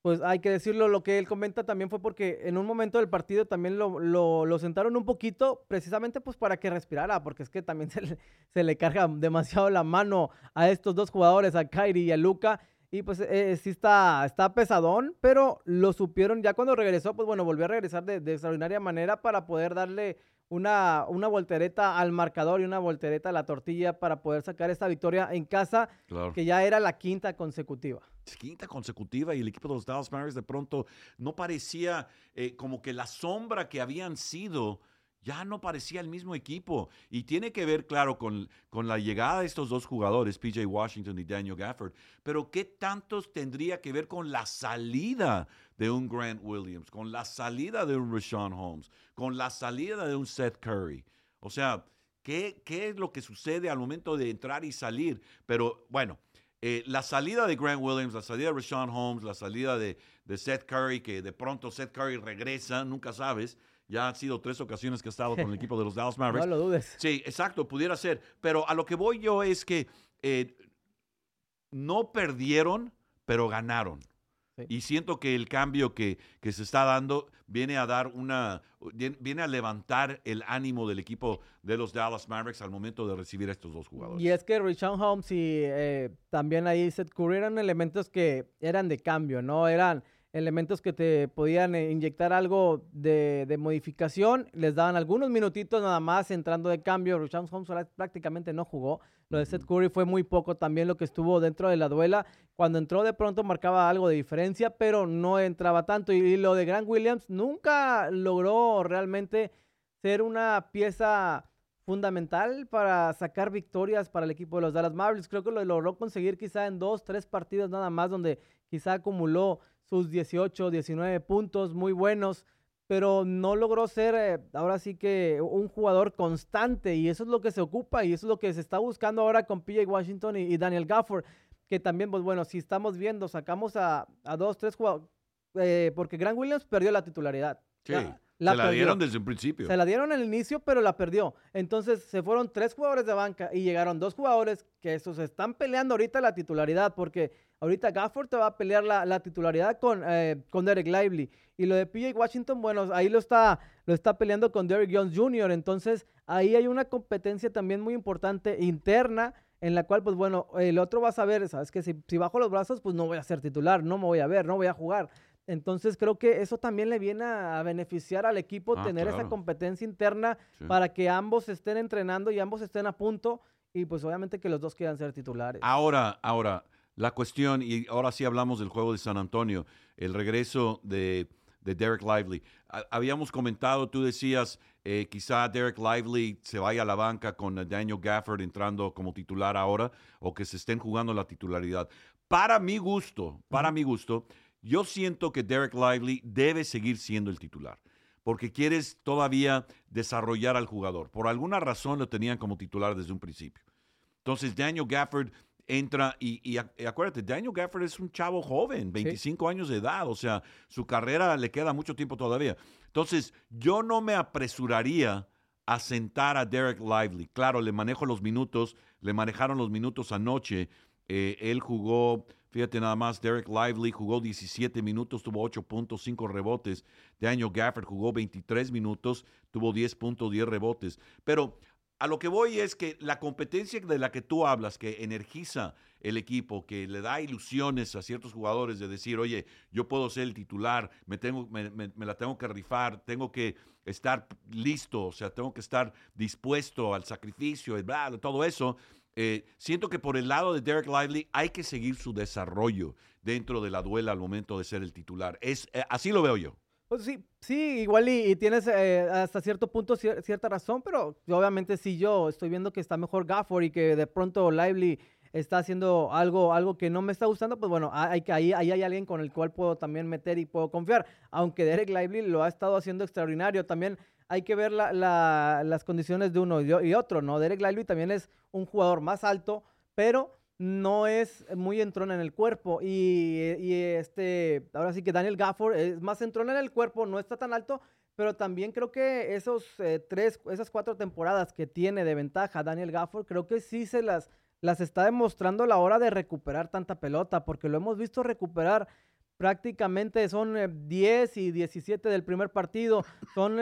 pues hay que decirlo, lo que él comenta también fue porque en un momento del partido también lo, lo, sentaron un poquito, precisamente pues para que respirara, porque es que también se le, se le, carga demasiado la mano a estos dos jugadores, a Kyrie y a Luca, y pues eh, sí está, está pesadón, pero lo supieron ya cuando regresó, pues bueno, volvió a regresar de, de extraordinaria manera para poder darle una, una voltereta al marcador y una voltereta a la tortilla para poder sacar esta victoria en casa, que ya era la quinta consecutiva. Quinta consecutiva y el equipo de los Dallas Mavericks de pronto no parecía eh, como que la sombra que habían sido ya no parecía el mismo equipo. Y tiene que ver, claro, con, con, la llegada de estos dos jugadores, PJ Washington y Daniel Gafford. Pero ¿qué tantos tendría que ver con la salida de un Grant Williams, con la salida de un Rashawn Holmes, con la salida de un Seth Curry? O sea, ¿qué, qué es lo que sucede al momento de entrar y salir? Pero bueno. Eh, la salida de Grant Williams, la salida de Rashawn Holmes, la salida de, de Seth Curry, que de pronto Seth Curry regresa, nunca sabes, ya han sido tres ocasiones que ha estado con el equipo de los Dallas Mavericks. No lo dudes. Sí, exacto, pudiera ser. Pero a lo que voy yo es que eh, no perdieron, pero ganaron. Y siento que el cambio que, que, se está dando viene a dar una, viene a levantar el ánimo del equipo de los Dallas Mavericks al momento de recibir a estos dos jugadores. Y es que Richard Holmes y eh, también ahí Seth Curry eran elementos que eran de cambio, ¿no? Eran elementos que te podían eh, inyectar algo de, modificación. Les daban algunos minutitos nada más entrando de cambio. Rushan Holmes prácticamente no jugó. Lo de Seth Curry fue muy poco también lo que estuvo dentro de la duela. Cuando entró de pronto marcaba algo de diferencia, pero no entraba tanto. Y, lo de Grant Williams nunca logró realmente ser una pieza fundamental para sacar victorias para el equipo de los Dallas Mavericks. Creo que lo logró conseguir quizá en dos, tres partidos nada más, donde quizá acumuló sus 18, 19 puntos muy buenos, pero no logró ser eh, ahora sí que un jugador constante y eso es lo que se ocupa y eso es lo que se está buscando ahora con PJ Washington y, Daniel Gafford, que también, pues bueno, si estamos viendo, sacamos a, dos, tres jugadores, eh, porque Grant Williams perdió la titularidad. Sí. La se la dieron desde un principio. Se la dieron en el inicio, pero la perdió. Entonces se fueron tres jugadores de banca y llegaron dos jugadores que estos están peleando ahorita la titularidad, porque ahorita Gafford te va a pelear la, titularidad con, eh, con Derek Lively. Y lo de PJ Washington, bueno, ahí lo está, lo está peleando con Derek Jones Jr. Entonces ahí hay una competencia también muy importante interna en la cual, pues bueno, el otro va a saber, sabes que si, si bajo los brazos, pues no voy a ser titular, no me voy a ver, no voy a jugar. Entonces creo que eso también le viene a beneficiar al equipo ah, tener esa competencia interna para que ambos estén entrenando y ambos estén a punto y pues obviamente que los dos quieran ser titulares. Ahora, ahora, la cuestión, y ahora sí hablamos del juego de San Antonio, el regreso de, Derek Lively. Habíamos comentado, tú decías, eh, quizá Derek Lively se vaya a la banca con Daniel Gafford entrando como titular ahora o que se estén jugando la titularidad. Para mi gusto, para mi gusto, yo siento que Derek Lively debe seguir siendo el titular, porque quieres todavía desarrollar al jugador. Por alguna razón lo tenían como titular desde un principio. Entonces Daniel Gafford entra y, acuérdate, Daniel Gafford es un chavo joven, 25 años de edad, o sea, su carrera le queda mucho tiempo todavía. Entonces, yo no me apresuraría a sentar a Derek Lively. Claro, le manejo los minutos, le manejaron los minutos anoche. Eh, él jugó Fíjate nada más, Derek Lively jugó 17 minutos, tuvo 8.5 rebotes. Daniel Gafford jugó 23 minutos, tuvo 10.10 rebotes. Pero a lo que voy es que la competencia de la que tú hablas, que energiza el equipo, que le da ilusiones a ciertos jugadores de decir, oye, yo puedo ser el titular, me, tengo, me, la tengo que rifar, tengo que estar listo, o sea, tengo que estar dispuesto al sacrificio, todo eso eh, siento que por el lado de Derek Lively hay que seguir su desarrollo dentro de la duela al momento de ser el titular. Es, eh, así lo veo yo. Pues sí, sí, igual y, tienes eh, hasta cierto punto cierta razón, pero obviamente si yo estoy viendo que está mejor Gafford y que de pronto Lively está haciendo algo, algo que no me está gustando, pues bueno, hay, ahí, ahí hay alguien con el cual puedo también meter y puedo confiar. Aunque Derek Lively lo ha estado haciendo extraordinario, también hay que ver las condiciones de uno y otro, ¿no? Derek Lively también es un jugador más alto, pero no es muy entrón en el cuerpo. Y, este, ahora sí que Daniel Gafford es más entrón en el cuerpo, no está tan alto, pero también creo que esos eh, tres, esas cuatro temporadas que tiene de ventaja Daniel Gafford, creo que sí se las, las está demostrando a la hora de recuperar tanta pelota, porque lo hemos visto recuperar prácticamente son 10 eh, y 17 del primer partido, son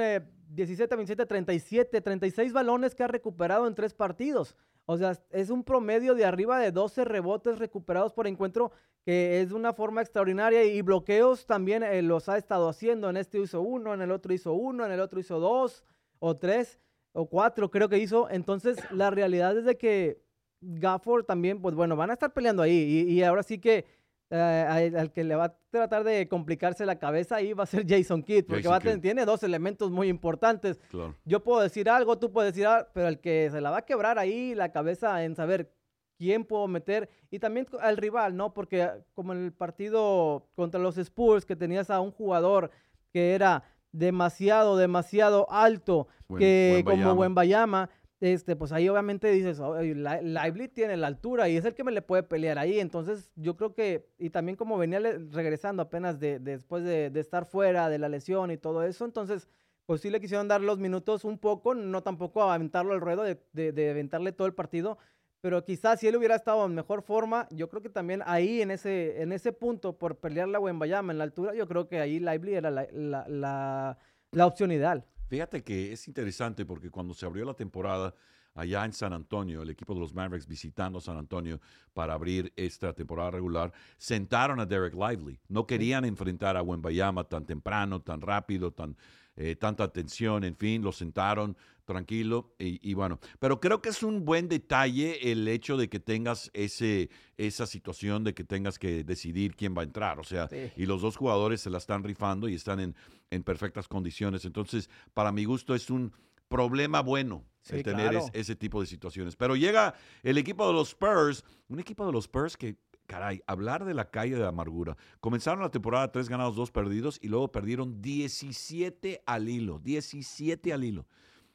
17, 27, 37, 36 balones que ha recuperado en tres partidos. O sea, es un promedio de arriba de 12 rebotes recuperados por encuentro, que es de una forma extraordinaria. Y bloqueos también eh, los ha estado haciendo. En este hizo uno, en el otro hizo uno, en el otro hizo dos o tres o cuatro, creo que hizo. Entonces, la realidad es de que Gafford también, pues bueno, van a estar peleando ahí. y ahora sí que eh, al, que le va a tratar de complicarse la cabeza ahí va a ser Jason Kidd, porque va tiene dos elementos muy importantes. Yo puedo decir algo, tú puedes decir algo, pero el que se la va a quebrar ahí la cabeza en saber quién puedo meter y también al rival, ¿no? Porque como en el partido contra los Spurs, que tenías a un jugador que era demasiado, demasiado alto, que como buen Bayama este, pues ahí obviamente dices, Lively tiene la altura y es el que me le puede pelear ahí. Entonces, yo creo que, y también como venía regresando apenas de, después de, estar fuera de la lesión y todo eso, entonces, pues sí le quisieron dar los minutos un poco, no tampoco aventarlo al ruedo, de, de, aventarle todo el partido, pero quizás si él hubiera estado en mejor forma, yo creo que también ahí en ese, en ese punto, por pelear la Wembayama en la altura, yo creo que ahí Lively era la, la, la opción ideal. Fíjate que es interesante porque cuando se abrió la temporada allá en San Antonio, el equipo de los Mavericks visitando San Antonio para abrir esta temporada regular, sentaron a Derek Lively. No querían enfrentar a Wembayama tan temprano, tan rápido, tan eh, tanta atención, en fin, lo sentaron tranquilo y, bueno, pero creo que es un buen detalle el hecho de que tengas ese, esa situación de que tengas que decidir quién va a entrar, o sea, y los dos jugadores se la están rifando y están en, en perfectas condiciones, entonces para mi gusto es un problema bueno el tener ese tipo de situaciones. Pero llega el equipo de los Spurs, un equipo de los Spurs que, caray, hablar de la calle de amargura. Comenzaron la temporada tres ganados, dos perdidos y luego perdieron 17 al hilo, 17 al hilo.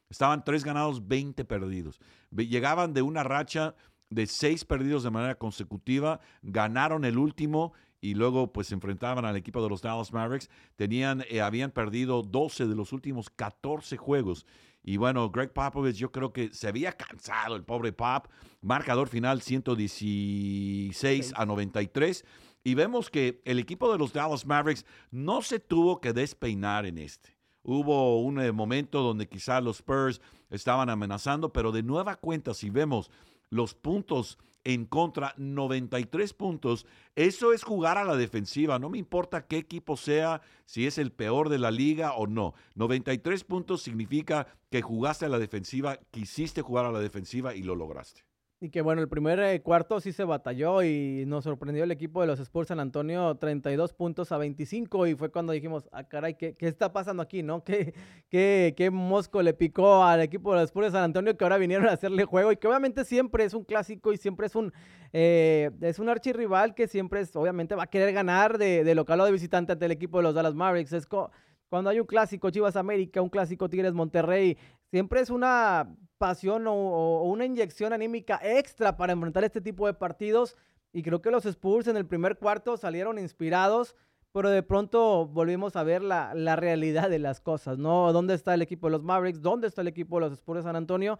Estaban tres ganados, 20 perdidos. Llegaban de una racha de seis perdidos de manera consecutiva, ganaron el último y luego pues se enfrentaban al equipo de los Dallas Mavericks. Tenían, eh, habían perdido 12 de los últimos 14 juegos. Y bueno, Greg Popovich yo creo que se había cansado el pobre Pop. Marcador final 116 a 93. Y vemos que el equipo de los Dallas Mavericks no se tuvo que despeinar en este. Hubo un eh, momento donde quizá los Spurs estaban amenazando, pero de nueva cuenta, si vemos los puntos en contra, 93 puntos. Eso es jugar a la defensiva. No me importa qué equipo sea, si es el peor de la liga o no. 93 puntos significa que jugaste a la defensiva, quisiste jugar a la defensiva y lo lograste. Y que bueno, el primer eh, cuarto sí se batalló y nos sorprendió el equipo de los Spurs San Antonio 32 puntos a 25 y fue cuando dijimos, ah caray, ¿qué, qué está pasando aquí? ¿no? ¿Qué, qué, ¿Qué, mosco le picó al equipo de los Spurs de San Antonio que ahora vinieron a hacerle juego y que obviamente siempre es un clásico y siempre es un, eh, es un archirrival que siempre es, obviamente va a querer ganar de, de local o de visitante ante el equipo de los Dallas Mavericks. Es cuando hay un clásico Chivas América, un clásico Tigres Monterrey, siempre es una pasión o, una inyección anímica extra para enfrentar este tipo de partidos. Y creo que los Spurs en el primer cuarto salieron inspirados, pero de pronto volvimos a ver la, la realidad de las cosas, ¿no? ¿Dónde está el equipo de los Mavericks? ¿Dónde está el equipo de los Spurs de San Antonio?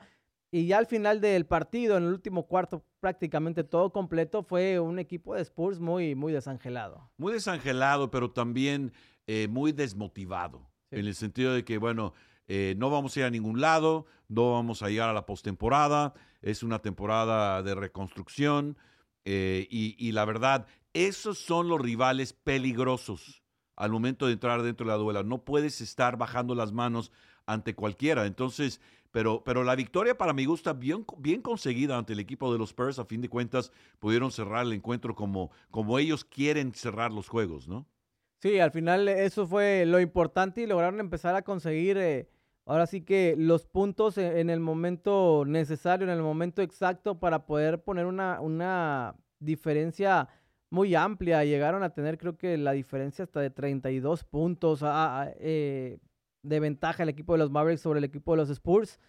Y ya al final del partido, en el último cuarto, prácticamente todo completo, fue un equipo de Spurs muy, muy desangelado. Muy desangelado, pero también eh, muy desmotivado. En el sentido de que, bueno, eh, no vamos a ir a ningún lado, no vamos a llegar a la postemporada, es una temporada de reconstrucción eh, y, la verdad, esos son los rivales peligrosos al momento de entrar dentro de la duela. No puedes estar bajando las manos ante cualquiera. Entonces, pero, pero la victoria para mi gusto bien, bien conseguida ante el equipo de los Spurs, a fin de cuentas, pudieron cerrar el encuentro como, como ellos quieren cerrar los juegos, ¿no? Sí, al final eso fue lo importante y lograron empezar a conseguir eh, ahora sí que los puntos e, en el momento necesario, en el momento exacto para poder poner una, una diferencia muy amplia. Llegaron a tener creo que la diferencia hasta de 32 puntos eh, de ventaja el equipo de los Mavericks sobre el equipo de los Spurs.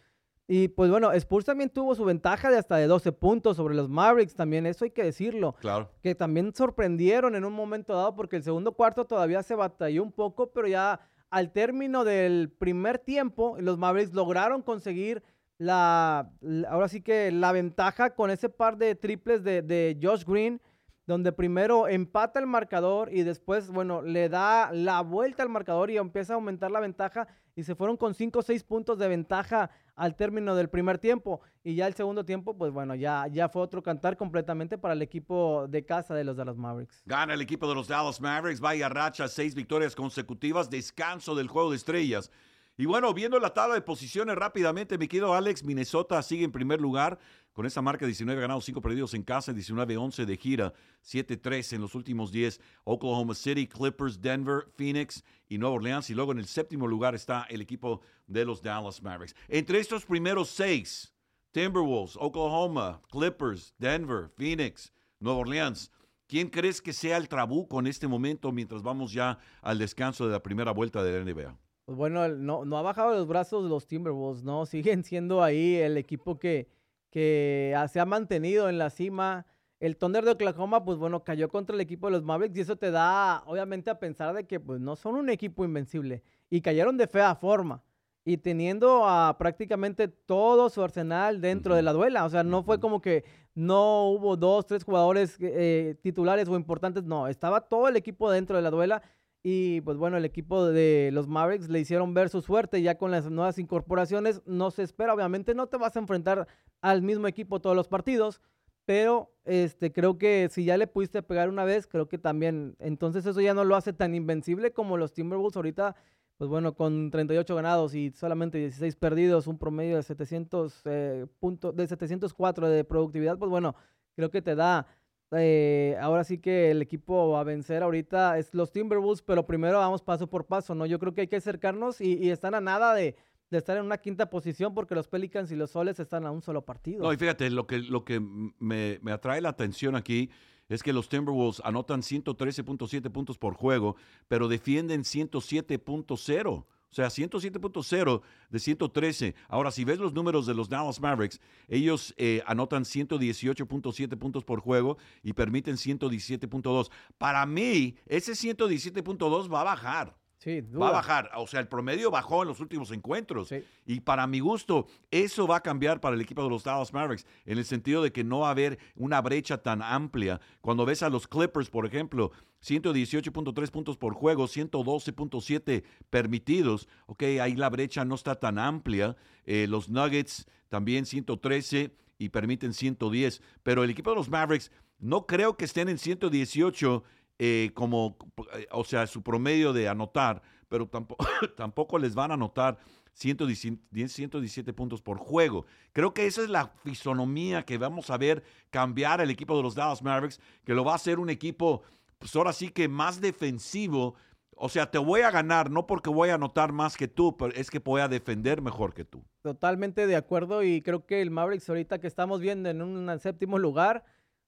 Y pues bueno, Spurs también tuvo su ventaja de hasta de 12 puntos sobre los Mavericks también, eso hay que decirlo. Claro. Que también sorprendieron en un momento dado porque el segundo cuarto todavía se batalló un poco, pero ya al término del primer tiempo, los Mavericks lograron conseguir la, ahora sí que la ventaja con ese par de triples de, de Josh Green donde primero empata el marcador y después, bueno, le da la vuelta al marcador y empieza a aumentar la ventaja y se fueron con 5 o 6 puntos de ventaja al término del primer tiempo y ya el segundo tiempo, pues bueno, ya, ya fue otro cantar completamente para el equipo de casa de los Dallas Mavericks. Gana el equipo de los Dallas Mavericks, vaya racha, seis victorias consecutivas, descanso del juego de estrellas. Y bueno, viendo la tabla de posiciones rápidamente, mi querido Alex, Minnesota sigue en primer lugar con esa marca 19 ganados, 5 perdidos en casa, 19-11 de gira, 7-3 en los últimos 10. Oklahoma City, Clippers, Denver, Phoenix y Nueva Orleans. Y luego en el séptimo lugar está el equipo de los Dallas Mavericks. Entre estos primeros seis, Timberwolves, Oklahoma, Clippers, Denver, Phoenix, Nueva Orleans. ¿Quién crees que sea el trabuco en este momento mientras vamos ya al descanso de la primera vuelta de la NBA? Pues bueno, no, no ha bajado los brazos los Timberwolves, ¿no? Siguen siendo ahí el equipo que, que se ha mantenido en la cima. El Thunder de Oklahoma, pues bueno, cayó contra el equipo de los Mavericks y eso te da, obviamente, a pensar de que pues no son un equipo invencible y cayeron de fea forma y teniendo a prácticamente todo su arsenal dentro de la duela. O sea, no fue como que no hubo dos, tres jugadores eh, titulares o importantes, no, estaba todo el equipo dentro de la duela y pues bueno, el equipo de los Mavericks le hicieron ver su suerte ya con las nuevas incorporaciones. No se espera, obviamente, no te vas a enfrentar al mismo equipo todos los partidos, pero este, creo que si ya le pudiste pegar una vez, creo que también, entonces eso ya no lo hace tan invencible como los Timberwolves ahorita, pues bueno, con 38 ganados y solamente 16 perdidos, un promedio de 700 eh, de 704 de productividad, pues bueno, creo que te da eh, ahora sí que el equipo a vencer ahorita es los Timberwolves, pero primero vamos paso por paso, ¿no? Yo creo que hay que acercarnos y, están a nada de, de estar en una quinta posición porque los Pelicans y los Soles están a un solo partido. No, y fíjate, lo que, lo que me, me atrae la atención aquí es que los Timberwolves anotan 113.7 puntos por juego, pero defienden 107.0. O sea, 107.0 de 113. Ahora, si ves los números de los Dallas Mavericks, ellos eh, anotan 118.7 puntos por juego y permiten 117.2. Para mí, ese 117.2 va a bajar. Sí, va a bajar. O sea, el promedio bajó en los últimos encuentros. Y para mi gusto, eso va a cambiar para el equipo de los Dallas Mavericks, en el sentido de que no va a haber una brecha tan amplia. Cuando ves a los Clippers, por ejemplo, 118.3 puntos por juego, 112.7 permitidos. Ok, ahí la brecha no está tan amplia. Eh, los Nuggets también 113 y permiten 110. Pero el equipo de los Mavericks no creo que estén en 118 eh, como, eh, o sea, su promedio de anotar, pero tampoco, tampoco les van a anotar 117, puntos por juego. Creo que esa es la fisonomía que vamos a ver cambiar el equipo de los Dallas Mavericks, que lo va a hacer un equipo, pues ahora sí que más defensivo. O sea, te voy a ganar no porque voy a anotar más que tú, pero es que voy a defender mejor que tú. Totalmente de acuerdo y creo que el Mavericks ahorita que estamos viendo en un séptimo lugar,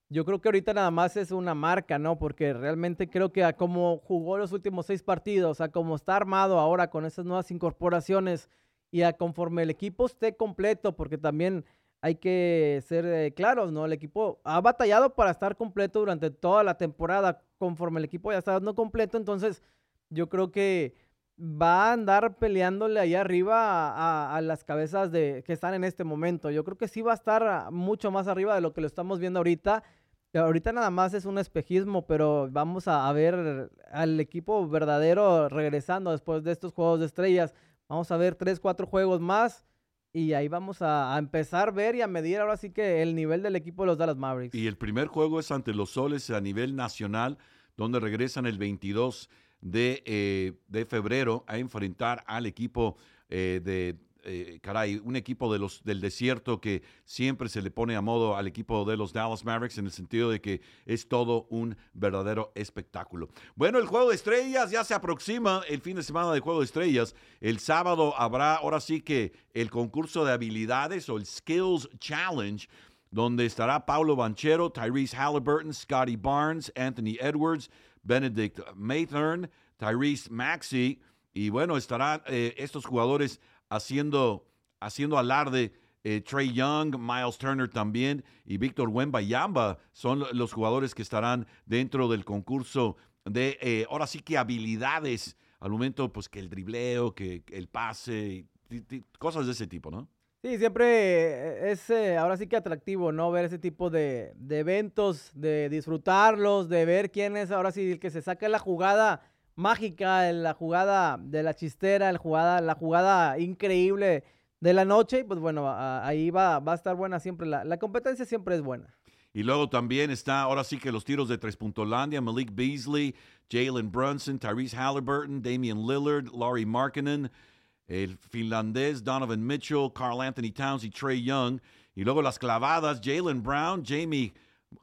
yo creo que ahorita nada más es una marca, ¿no? Porque realmente creo que a como jugó los últimos seis partidos, a como está armado ahora con esas nuevas incorporaciones y a conforme el equipo esté completo, porque también hay que ser eh, claros, ¿no? El equipo ha batallado para estar completo durante toda la temporada, conforme el equipo ya está dando completo, entonces yo creo que va a andar peleándole ahí arriba a, a, las cabezas de que están en este momento. Yo creo que sí va a estar mucho más arriba de lo que lo estamos viendo ahorita. Ahorita nada más es un espejismo, pero vamos a, ver al equipo verdadero regresando después de estos juegos de estrellas. Vamos a ver tres, cuatro juegos más y ahí vamos a, empezar a ver y a medir ahora sí que el nivel del equipo de los Dallas Mavericks. Y el primer juego es ante los Soles a nivel nacional, donde regresan el 22 de, eh, de febrero a enfrentar al equipo eh, de eh, caray, un equipo de los, del desierto que siempre se le pone a modo al equipo de los Dallas Mavericks en el sentido de que es todo un verdadero espectáculo. Bueno, el juego de estrellas ya se aproxima, el fin de semana de juego de estrellas. El sábado habrá ahora sí que el concurso de habilidades o el Skills Challenge donde estará Paulo Banchero, Tyrese Halliburton, Scotty Barnes, Anthony Edwards, Benedict Mathern, Tyrese Maxey, y bueno, estarán eh, estos jugadores haciendo, haciendo alarde. Eh, Trey Young, Miles Turner también y Víctor Wembayamba son los jugadores que estarán dentro del concurso de, eh, ahora sí que habilidades, al momento pues que el dribleo, que el pase, cosas de ese tipo, ¿no? Sí, siempre es ahora sí que atractivo, ¿no? Ver ese tipo de, de, eventos, de disfrutarlos, de ver quién es ahora sí el que se saca la jugada mágica, la jugada de la chistera, la jugada, la jugada increíble de la noche. Y pues bueno, ahí va, va a estar buena siempre. La, la, competencia siempre es buena. Y luego también está, ahora sí que los tiros de tres puntolandia, Malik Beasley, Jalen Brunson, Tyrese Halliburton, Damian Lillard, Laurie Markkinen, el finlandés Donovan Mitchell, Carl Anthony Towns y Trey Young. Y luego las clavadas, Jalen Brown, Jamie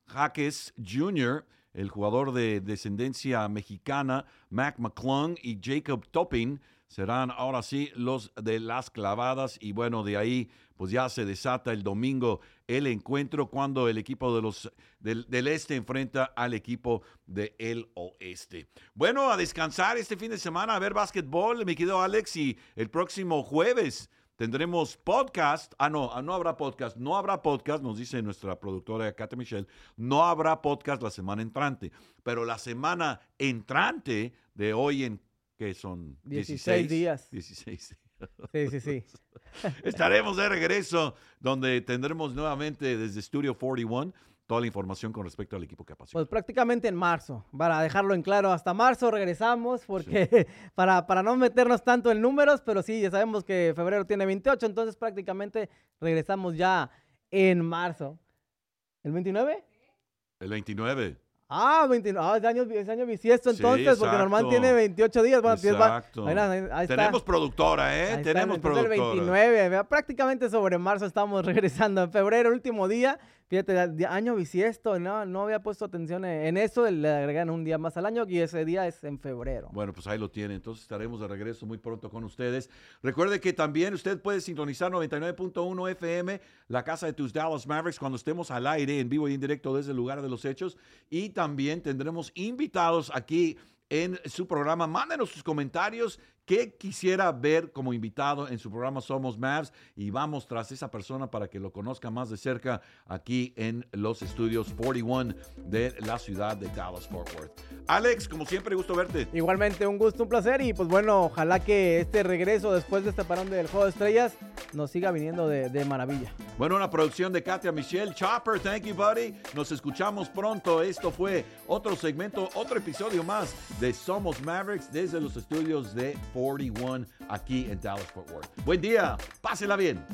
Jaques Jr., el jugador de descendencia mexicana, Mac McClung y Jacob Topping serán ahora sí los de las clavadas y bueno, de ahí pues ya se desata el domingo el encuentro cuando el equipo de los del, este enfrenta al equipo del oeste. Bueno, a descansar este fin de semana, a ver básquetbol, me quedo Alex y el próximo jueves Tendremos podcast. Ah, no, ah, no habrá podcast. No habrá podcast, nos dice nuestra productora Kate Michelle. No habrá podcast la semana entrante. Pero la semana entrante de hoy en, que son 16, días. 16 Sí, sí, sí. Estaremos de regreso donde tendremos nuevamente desde Studio 41 toda la información con respecto al equipo que apasiona. Pues prácticamente en marzo, para dejarlo en claro, hasta marzo regresamos, porque para, para no meternos tanto en números, pero sí, ya sabemos que febrero tiene 28, entonces prácticamente regresamos ya en marzo. ¿El 29? El 29. Ah, 29. Ah, es año, es año bisiesto entonces, porque normal tiene 28 días. Bueno, exacto. Tenemos productora, ¿eh? Tenemos productora. el 29, prácticamente sobre marzo estamos regresando. En febrero, último día, Fíjate, año bisiesto, no, no había puesto atención en eso, le agregan un día más al año y ese día es en febrero. Bueno, pues ahí lo tiene. Entonces estaremos de regreso muy pronto con ustedes. Recuerde que también usted puede sintonizar 99.1 FM, la casa de tus Dallas Mavericks, cuando estemos al aire, en vivo y en directo desde el lugar de los hechos. Y también tendremos invitados aquí en su programa. Mándenos sus comentarios ¿Qué quisiera ver como invitado en su programa Somos Mavs? Y vamos tras esa persona para que lo conozca más de cerca aquí en los estudios 41 de la ciudad de Dallas Fort Worth. Alex, como siempre, gusto verte. Igualmente, un gusto, un placer. Y pues bueno, ojalá que este regreso después de este parón del Juego de Estrellas nos siga viniendo de, de maravilla. Bueno, una producción de Katia Michelle. Chopper, thank you, buddy. Nos escuchamos pronto. Esto fue otro segmento, otro episodio más de Somos Mavericks desde los estudios de 41 aquí en Dallas Fort Worth. Buen día, pásela bien.